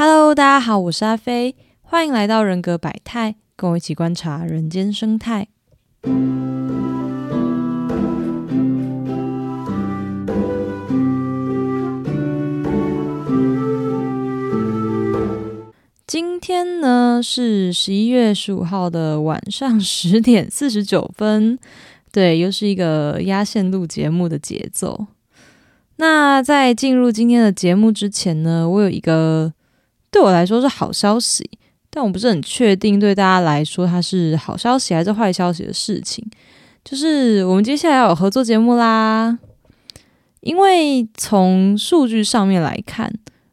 Hello，大家好，我是阿飞，欢迎来到人格百态，跟我一起观察人间生态。今天呢是十一月十五号的晚上十点四十九分，对，又是一个压线录节目的节奏。那在进入今天的节目之前呢，我有一个对我来说是好消息，但我不是很确定对大家来说它是好消息还是坏消息的事情，就是我们接下来要有合作节目啦。因为从数据上面来看，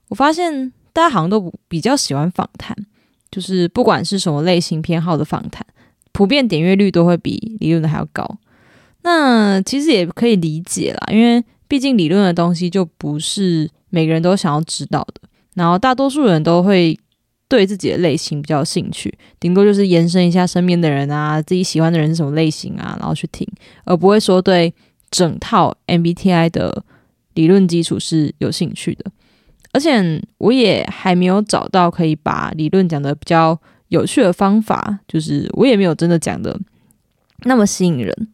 我发现大家好像都比较喜欢访谈，就是不管是什么类型偏好的访谈，普遍点阅率都会比理论的还要高。那其实也可以理解啦，因为。毕竟理论的东西就不是每个人都想要知道的，然后大多数人都会对自己的类型比较有兴趣，顶多就是延伸一下身边的人啊，自己喜欢的人是什么类型啊，然后去听，而不会说对整套 MBTI 的理论基础是有兴趣的。而且我也还没有找到可以把理论讲的比较有趣的方法，就是我也没有真的讲的那么吸引人，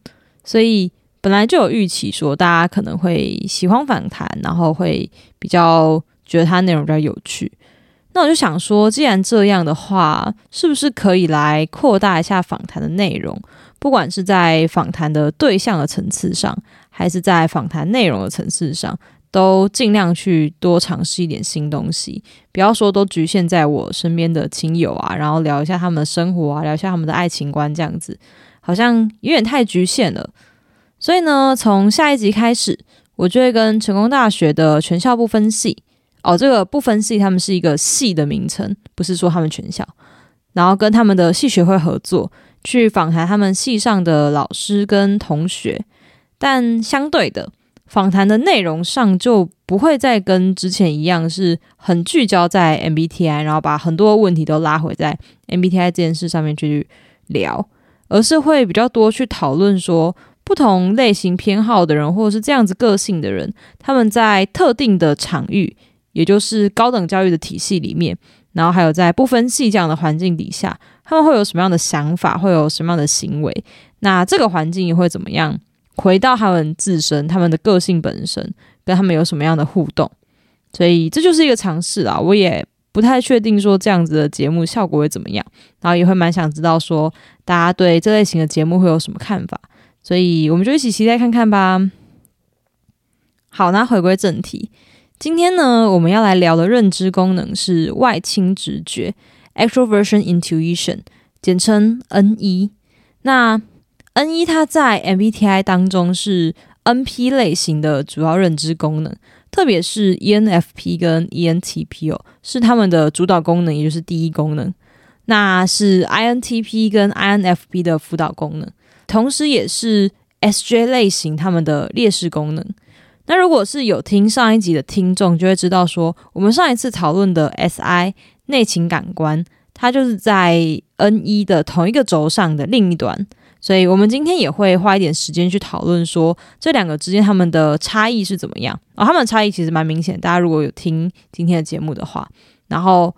所以。本来就有预期说大家可能会喜欢访谈，然后会比较觉得它内容比较有趣。那我就想说，既然这样的话，是不是可以来扩大一下访谈的内容？不管是在访谈的对象的层次上，还是在访谈内容的层次上，都尽量去多尝试一点新东西。不要说都局限在我身边的亲友啊，然后聊一下他们的生活啊，聊一下他们的爱情观，这样子好像有点太局限了。所以呢，从下一集开始，我就会跟成功大学的全校不分系哦，这个不分系他们是一个系的名称，不是说他们全校，然后跟他们的系学会合作，去访谈他们系上的老师跟同学。但相对的，访谈的内容上就不会再跟之前一样，是很聚焦在 MBTI，然后把很多问题都拉回在 MBTI 这件事上面去聊，而是会比较多去讨论说。不同类型偏好的人，或者是这样子个性的人，他们在特定的场域，也就是高等教育的体系里面，然后还有在不分系这样的环境底下，他们会有什么样的想法，会有什么样的行为？那这个环境也会怎么样？回到他们自身，他们的个性本身，跟他们有什么样的互动？所以这就是一个尝试啊！我也不太确定说这样子的节目效果会怎么样，然后也会蛮想知道说大家对这类型的节目会有什么看法。所以我们就一起期待看看吧。好，那回归正题，今天呢，我们要来聊的认知功能是外倾直觉 （Extroversion Intuition），简称 NE。那 NE 它在 MBTI 当中是 NP 类型的主要认知功能，特别是 ENFP 跟 ENTP 哦，是他们的主导功能，也就是第一功能。那是 INTP 跟 INFP 的辅导功能。同时，也是 SJ 类型他们的劣势功能。那如果是有听上一集的听众，就会知道说，我们上一次讨论的 SI 内情感官，它就是在 N 一的同一个轴上的另一端。所以，我们今天也会花一点时间去讨论说，这两个之间他们的差异是怎么样。哦，他们的差异其实蛮明显，大家如果有听今天的节目的话，然后。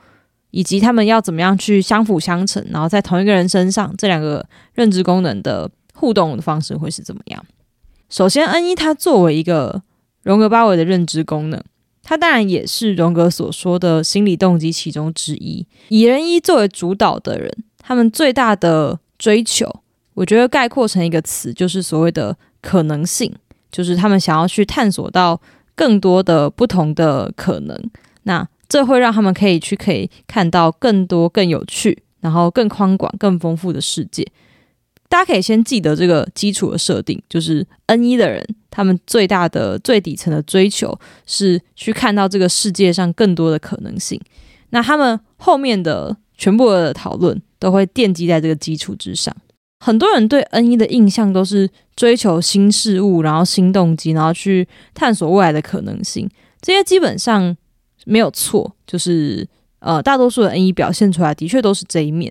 以及他们要怎么样去相辅相成，然后在同一个人身上，这两个认知功能的互动的方式会是怎么样？首先，N 一它作为一个荣格八维的认知功能，它当然也是荣格所说的心理动机其中之一。以人一作为主导的人，他们最大的追求，我觉得概括成一个词，就是所谓的可能性，就是他们想要去探索到更多的不同的可能。那这会让他们可以去可以看到更多更有趣，然后更宽广、更丰富的世界。大家可以先记得这个基础的设定，就是 N 一的人，他们最大的最底层的追求是去看到这个世界上更多的可能性。那他们后面的全部的讨论都会奠基在这个基础之上。很多人对 N 一的印象都是追求新事物，然后新动机，然后去探索未来的可能性。这些基本上。没有错，就是呃，大多数的 N 一表现出来的确都是这一面，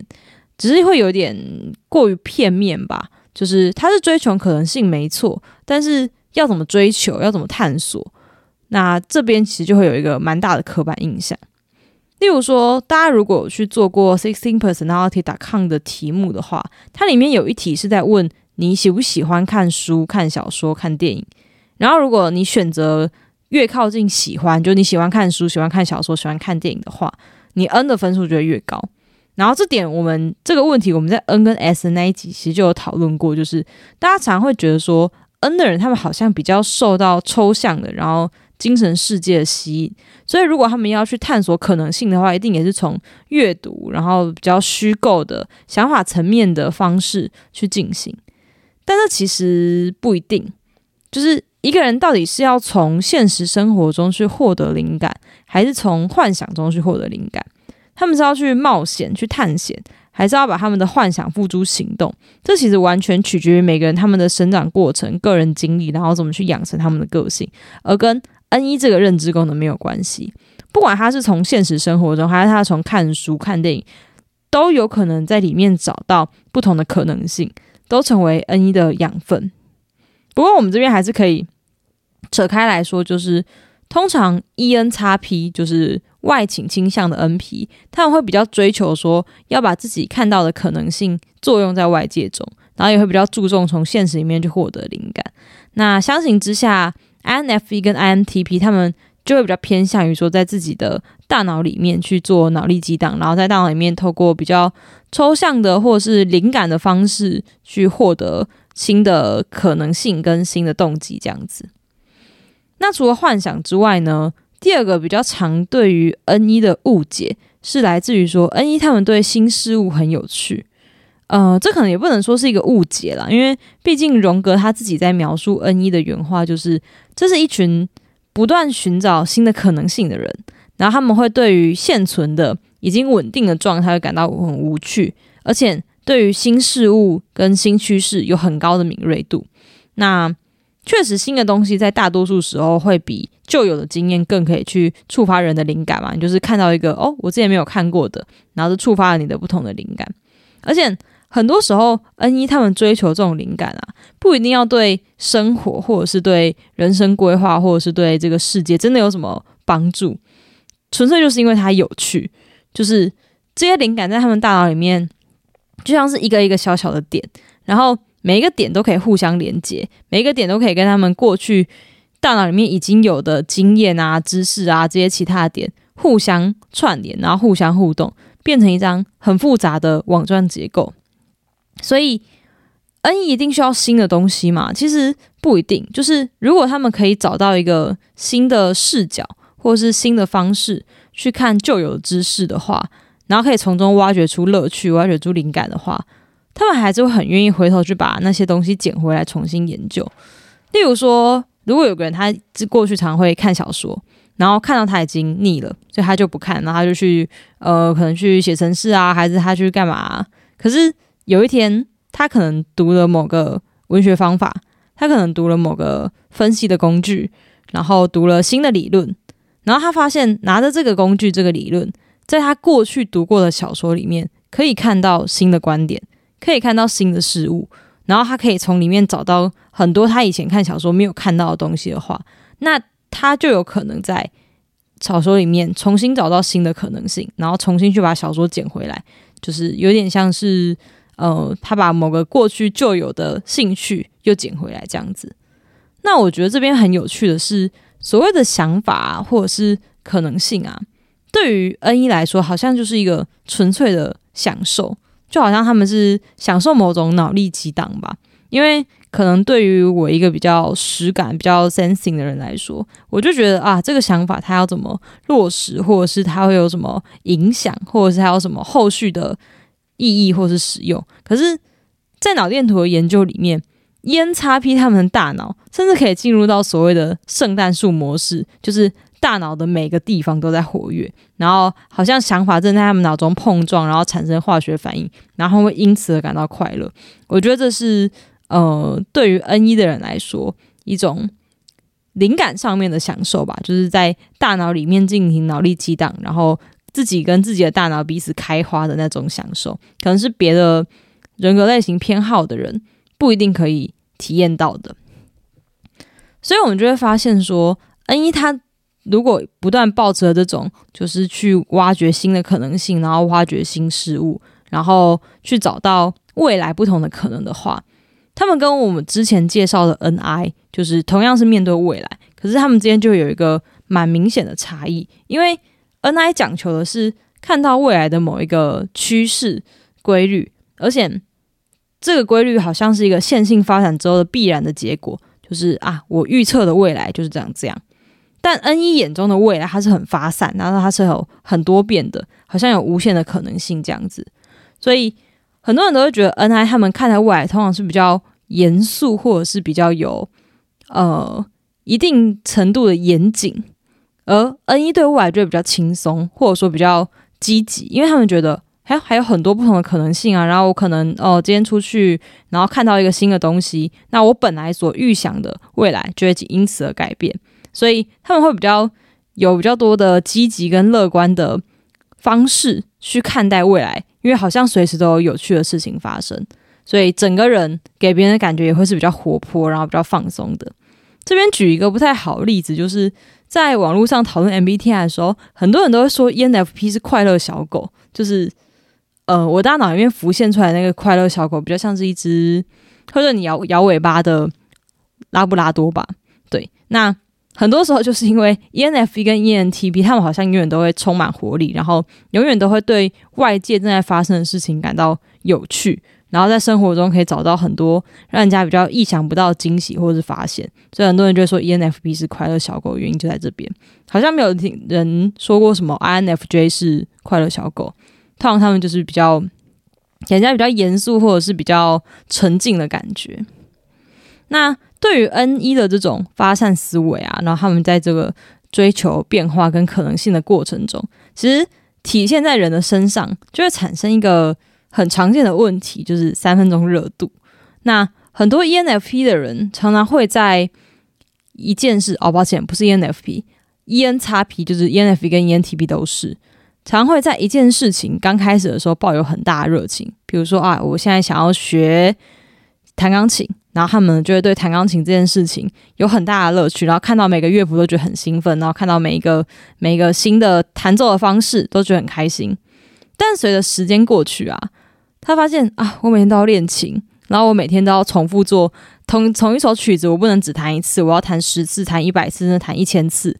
只是会有点过于片面吧。就是他是追求可能性没错，但是要怎么追求，要怎么探索，那这边其实就会有一个蛮大的刻板印象。例如说，大家如果去做过 Sixteen Personality.com 的题目的话，它里面有一题是在问你喜不喜欢看书、看小说、看电影。然后，如果你选择越靠近喜欢，就你喜欢看书、喜欢看小说、喜欢看电影的话，你 N 的分数就会越高。然后这点，我们这个问题我们在 N 跟 S 那一集其实就有讨论过，就是大家常会觉得说 N 的人他们好像比较受到抽象的，然后。精神世界的吸引，所以如果他们要去探索可能性的话，一定也是从阅读，然后比较虚构的想法层面的方式去进行。但这其实不一定，就是一个人到底是要从现实生活中去获得灵感，还是从幻想中去获得灵感？他们是要去冒险、去探险，还是要把他们的幻想付诸行动？这其实完全取决于每个人他们的生长过程、个人经历，然后怎么去养成他们的个性，而跟。N 一这个认知功能没有关系，不管他是从现实生活中，还是他从看书、看电影，都有可能在里面找到不同的可能性，都成为 N 一的养分。不过我们这边还是可以扯开来说，就是通常 E N 叉 P 就是外倾倾向的 N P，他们会比较追求说要把自己看到的可能性作用在外界中，然后也会比较注重从现实里面去获得灵感。那相形之下。INFP 跟 INTP 他们就会比较偏向于说，在自己的大脑里面去做脑力激荡，然后在大脑里面透过比较抽象的或是灵感的方式去获得新的可能性跟新的动机这样子。那除了幻想之外呢，第二个比较常对于 N 一的误解是来自于说 N 一他们对新事物很有趣。呃，这可能也不能说是一个误解啦，因为毕竟荣格他自己在描述 N 一的原话，就是这是一群不断寻找新的可能性的人，然后他们会对于现存的已经稳定的状态感到很无趣，而且对于新事物跟新趋势有很高的敏锐度。那确实，新的东西在大多数时候会比旧有的经验更可以去触发人的灵感嘛？你就是看到一个哦，我之前没有看过的，然后就触发了你的不同的灵感，而且。很多时候，N 一他们追求这种灵感啊，不一定要对生活，或者是对人生规划，或者是对这个世界真的有什么帮助，纯粹就是因为它有趣。就是这些灵感在他们大脑里面，就像是一个一个小小的点，然后每一个点都可以互相连接，每一个点都可以跟他们过去大脑里面已经有的经验啊、知识啊这些其他的点互相串联，然后互相互动，变成一张很复杂的网状结构。所以，N 一定需要新的东西嘛？其实不一定。就是如果他们可以找到一个新的视角，或是新的方式去看旧有的知识的话，然后可以从中挖掘出乐趣、挖掘出灵感的话，他们还是会很愿意回头去把那些东西捡回来重新研究。例如说，如果有个人他过去常会看小说，然后看到他已经腻了，所以他就不看，然后他就去呃，可能去写程式啊，还是他去干嘛？可是。有一天，他可能读了某个文学方法，他可能读了某个分析的工具，然后读了新的理论，然后他发现拿着这个工具、这个理论，在他过去读过的小说里面，可以看到新的观点，可以看到新的事物，然后他可以从里面找到很多他以前看小说没有看到的东西的话，那他就有可能在小说里面重新找到新的可能性，然后重新去把小说捡回来，就是有点像是。呃，他把某个过去就有的兴趣又捡回来，这样子。那我觉得这边很有趣的是，所谓的想法或者是可能性啊，对于 N 一来说，好像就是一个纯粹的享受，就好像他们是享受某种脑力激荡吧。因为可能对于我一个比较实感、比较 sensing 的人来说，我就觉得啊，这个想法它要怎么落实，或者是它会有什么影响，或者是还有什么后续的。意义或是使用，可是，在脑电图的研究里面，N 叉 P 他们的大脑甚至可以进入到所谓的圣诞树模式，就是大脑的每个地方都在活跃，然后好像想法正在他们脑中碰撞，然后产生化学反应，然后会因此而感到快乐。我觉得这是呃，对于 N 一的人来说，一种灵感上面的享受吧，就是在大脑里面进行脑力激荡，然后。自己跟自己的大脑彼此开花的那种享受，可能是别的人格类型偏好的人不一定可以体验到的。所以，我们就会发现说，N 一他如果不断抱着这种，就是去挖掘新的可能性，然后挖掘新事物，然后去找到未来不同的可能的话，他们跟我们之前介绍的 NI，就是同样是面对未来，可是他们之间就有一个蛮明显的差异，因为 NI 讲求的是看到未来的某一个趋势规律，而且这个规律好像是一个线性发展之后的必然的结果，就是啊，我预测的未来就是这样这样。但 N 一眼中的未来，它是很发散，然后它是有很多变的，好像有无限的可能性这样子。所以很多人都会觉得 N I 他们看待未来通常是比较严肃，或者是比较有呃一定程度的严谨，而 N 一对未来就会比较轻松，或者说比较积极，因为他们觉得还还有很多不同的可能性啊。然后我可能哦今天出去，然后看到一个新的东西，那我本来所预想的未来就会因此而改变。所以他们会比较有比较多的积极跟乐观的方式去看待未来，因为好像随时都有有趣的事情发生，所以整个人给别人的感觉也会是比较活泼，然后比较放松的。这边举一个不太好的例子，就是在网络上讨论 MBTI 的时候，很多人都会说 ENFP 是快乐小狗，就是呃，我大脑里面浮现出来那个快乐小狗，比较像是一只或者你摇摇尾巴的拉布拉多吧？对，那。很多时候就是因为 ENFP 跟 ENTP，他们好像永远都会充满活力，然后永远都会对外界正在发生的事情感到有趣，然后在生活中可以找到很多让人家比较意想不到的惊喜或者是发现。所以很多人就说 ENFP 是快乐小狗，原因就在这边。好像没有听人说过什么 INFJ 是快乐小狗，通常他们就是比较人家比较严肃或者是比较沉静的感觉。那。对于 N 一的这种发散思维啊，然后他们在这个追求变化跟可能性的过程中，其实体现在人的身上，就会产生一个很常见的问题，就是三分钟热度。那很多 ENFP 的人常常会在一件事，哦，抱歉，不是 ENFP，EN 叉 P 就是 ENFP 跟 ENTP 都是，常会在一件事情刚开始的时候抱有很大的热情，比如说啊，我现在想要学弹钢琴。然后他们就会对弹钢琴这件事情有很大的乐趣，然后看到每个乐谱都觉得很兴奋，然后看到每一个每一个新的弹奏的方式都觉得很开心。但随着时间过去啊，他发现啊，我每天都要练琴，然后我每天都要重复做同同一首曲子，我不能只弹一次，我要弹十次、弹一百次，甚至弹一千次。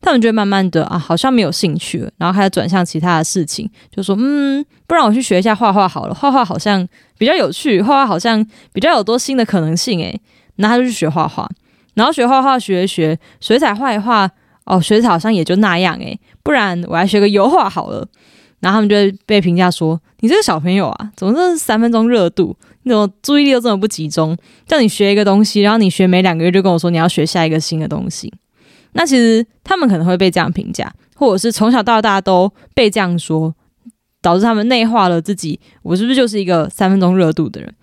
他们就会慢慢的啊，好像没有兴趣了，然后开始转向其他的事情，就说嗯，不然我去学一下画画好了，画画好像比较有趣，画画好像比较有多新的可能性诶。然后他就去学画画，然后学画画学一学，水彩画一画，哦，水彩好像也就那样诶。不然我来学个油画好了，然后他们就会被评价说，你这个小朋友啊，怎么这是三分钟热度，你怎么注意力都这么不集中？叫你学一个东西，然后你学没两个月就跟我说你要学下一个新的东西。那其实他们可能会被这样评价，或者是从小到大都被这样说，导致他们内化了自己，我是不是就是一个三分钟热度的人？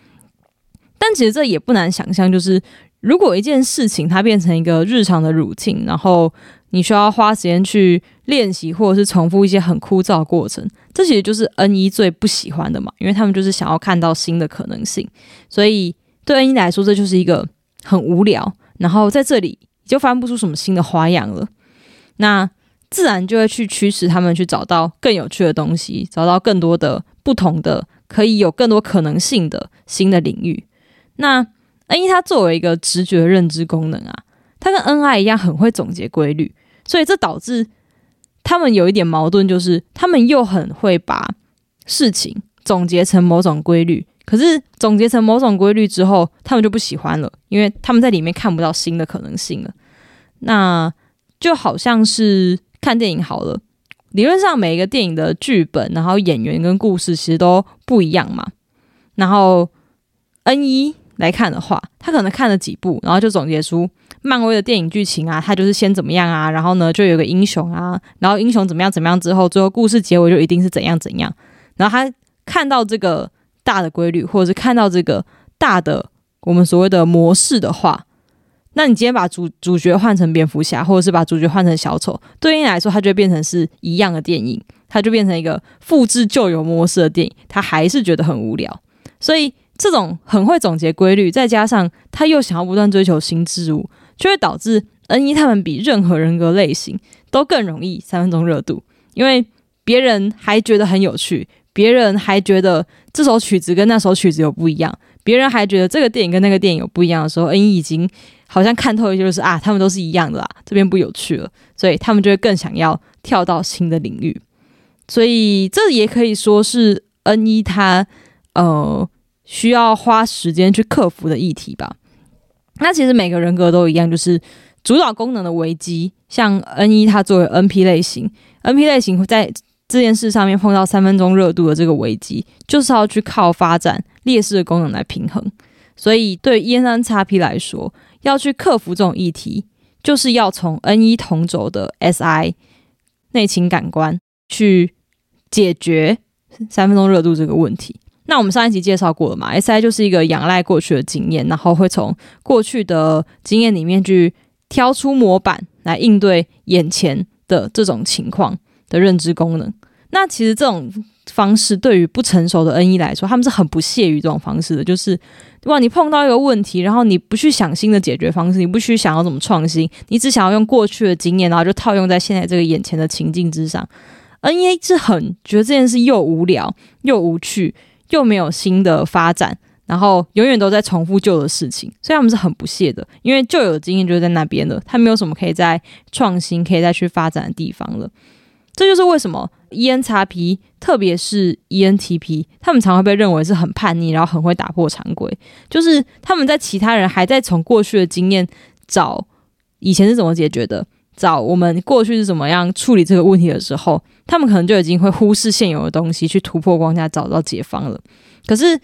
但其实这也不难想象，就是如果一件事情它变成一个日常的 routine，然后你需要花时间去练习，或者是重复一些很枯燥的过程，这其实就是 N 一最不喜欢的嘛，因为他们就是想要看到新的可能性，所以对 N 一来说，这就是一个很无聊，然后在这里。就翻不出什么新的花样了，那自然就会去驱使他们去找到更有趣的东西，找到更多的不同的可以有更多可能性的新的领域。那 N 一它作为一个直觉认知功能啊，它跟 N I 一样很会总结规律，所以这导致他们有一点矛盾，就是他们又很会把事情总结成某种规律。可是总结成某种规律之后，他们就不喜欢了，因为他们在里面看不到新的可能性了。那就好像是看电影好了，理论上每一个电影的剧本，然后演员跟故事其实都不一样嘛。然后 N 一来看的话，他可能看了几部，然后就总结出漫威的电影剧情啊，他就是先怎么样啊，然后呢就有个英雄啊，然后英雄怎么样怎么样之后，最后故事结尾就一定是怎样怎样。然后他看到这个。大的规律，或者是看到这个大的我们所谓的模式的话，那你今天把主主角换成蝙蝠侠，或者是把主角换成小丑，对应来说，它就变成是一样的电影，它就变成一个复制旧有模式的电影，他还是觉得很无聊。所以这种很会总结规律，再加上他又想要不断追求新事物，就会导致 N 一他们比任何人格类型都更容易三分钟热度，因为别人还觉得很有趣，别人还觉得这首曲子跟那首曲子有不一样，别人还觉得这个电影跟那个电影有不一样的时候，N 一已经好像看透，就是啊，他们都是一样的啦，这边不有趣了，所以他们就会更想要跳到新的领域，所以这也可以说是 N 一他呃需要花时间去克服的议题吧。那其实每个人格都一样，就是主导功能的危机。像 N 一，它作为 NP 类型，NP 类型在这件事上面碰到三分钟热度的这个危机，就是要去靠发展劣势的功能来平衡。所以对 ENXP 来说，要去克服这种议题，就是要从 N 一同轴的 SI 内情感官去解决三分钟热度这个问题。那我们上一集介绍过了嘛？S I 就是一个仰赖过去的经验，然后会从过去的经验里面去挑出模板来应对眼前的这种情况的认知功能。那其实这种方式对于不成熟的 N E 来说，他们是很不屑于这种方式的。就是哇，你碰到一个问题，然后你不去想新的解决方式，你不去想要怎么创新，你只想要用过去的经验，然后就套用在现在这个眼前的情境之上。N 一是很觉得这件事又无聊又无趣。又没有新的发展，然后永远都在重复旧的事情，所以他们是很不屑的，因为旧有的经验就在那边了，他没有什么可以再创新、可以再去发展的地方了。这就是为什么 ENXP，特别是 ENTP，他们常会被认为是很叛逆，然后很会打破常规，就是他们在其他人还在从过去的经验找以前是怎么解决的。找我们过去是怎么样处理这个问题的时候，他们可能就已经会忽视现有的东西，去突破框架，找到解方了。可是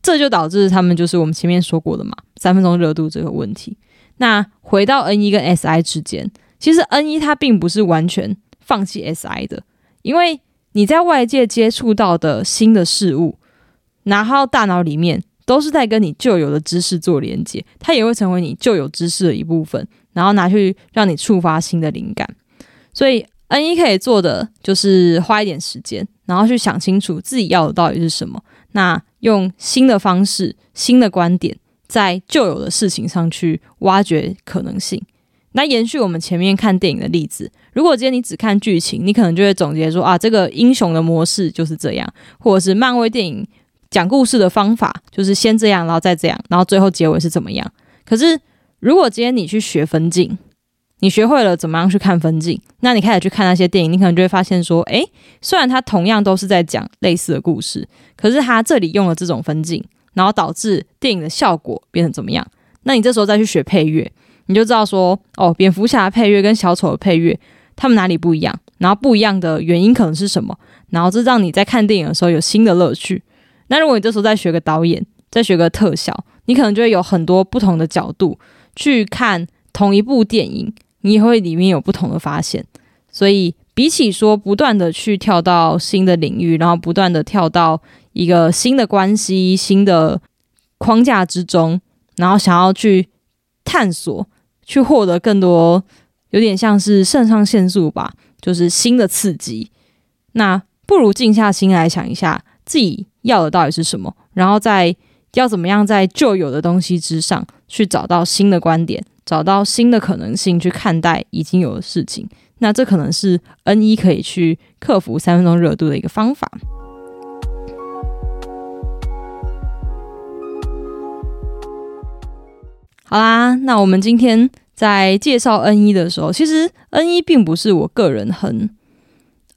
这就导致他们就是我们前面说过的嘛，三分钟热度这个问题。那回到 N 一跟 S I 之间，其实 N 一它并不是完全放弃 S I 的，因为你在外界接触到的新的事物，然后大脑里面都是在跟你旧有的知识做连接，它也会成为你旧有知识的一部分。然后拿去让你触发新的灵感，所以 N 一可以做的就是花一点时间，然后去想清楚自己要的到底是什么。那用新的方式、新的观点，在旧有的事情上去挖掘可能性。那延续我们前面看电影的例子，如果今天你只看剧情，你可能就会总结说啊，这个英雄的模式就是这样，或者是漫威电影讲故事的方法就是先这样，然后再这样，然后最后结尾是怎么样？可是。如果今天你去学分镜，你学会了怎么样去看分镜，那你开始去看那些电影，你可能就会发现说，诶，虽然它同样都是在讲类似的故事，可是它这里用了这种分镜，然后导致电影的效果变成怎么样？那你这时候再去学配乐，你就知道说，哦，蝙蝠侠的配乐跟小丑的配乐，他们哪里不一样？然后不一样的原因可能是什么？然后这让你在看电影的时候有新的乐趣。那如果你这时候再学个导演，再学个特效，你可能就会有很多不同的角度。去看同一部电影，你也会里面有不同的发现。所以，比起说不断的去跳到新的领域，然后不断的跳到一个新的关系、新的框架之中，然后想要去探索、去获得更多，有点像是肾上腺素吧，就是新的刺激。那不如静下心来想一下，自己要的到底是什么，然后再。要怎么样在旧有的东西之上去找到新的观点，找到新的可能性去看待已经有的事情？那这可能是 N 一可以去克服三分钟热度的一个方法。好啦，那我们今天在介绍 N 一的时候，其实 N 一并不是我个人很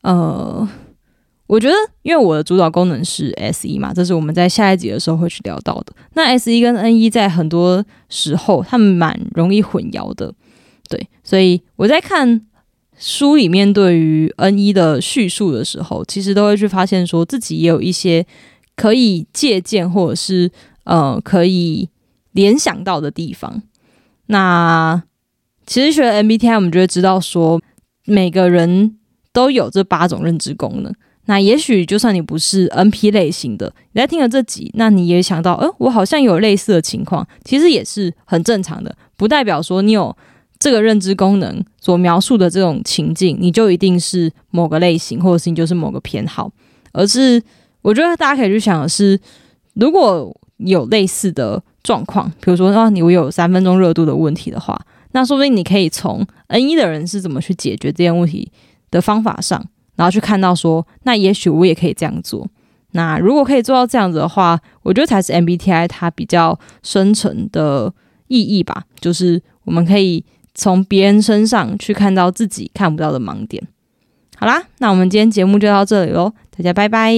呃。我觉得，因为我的主导功能是 S 一嘛，这是我们在下一集的时候会去聊到的。那 S 一跟 N 一在很多时候，他们蛮容易混淆的，对。所以我在看书里面对于 N 一的叙述的时候，其实都会去发现说自己也有一些可以借鉴或者是呃可以联想到的地方。那其实学 MBTI，我们就会知道说每个人都有这八种认知功能。那也许就算你不是 NP 类型的，你在听了这集，那你也想到，呃，我好像有类似的情况，其实也是很正常的，不代表说你有这个认知功能所描述的这种情境，你就一定是某个类型，或者是你就是某个偏好，而是我觉得大家可以去想的是，如果有类似的状况，比如说啊，你我有三分钟热度的问题的话，那说不定你可以从 N 一的人是怎么去解决这件问题的方法上，然后去看到说，那也许我也可以这样做。那如果可以做到这样子的话，我觉得才是 MBTI 它比较深层的意义吧，就是我们可以从别人身上去看到自己看不到的盲点。好啦，那我们今天节目就到这里喽，大家拜拜。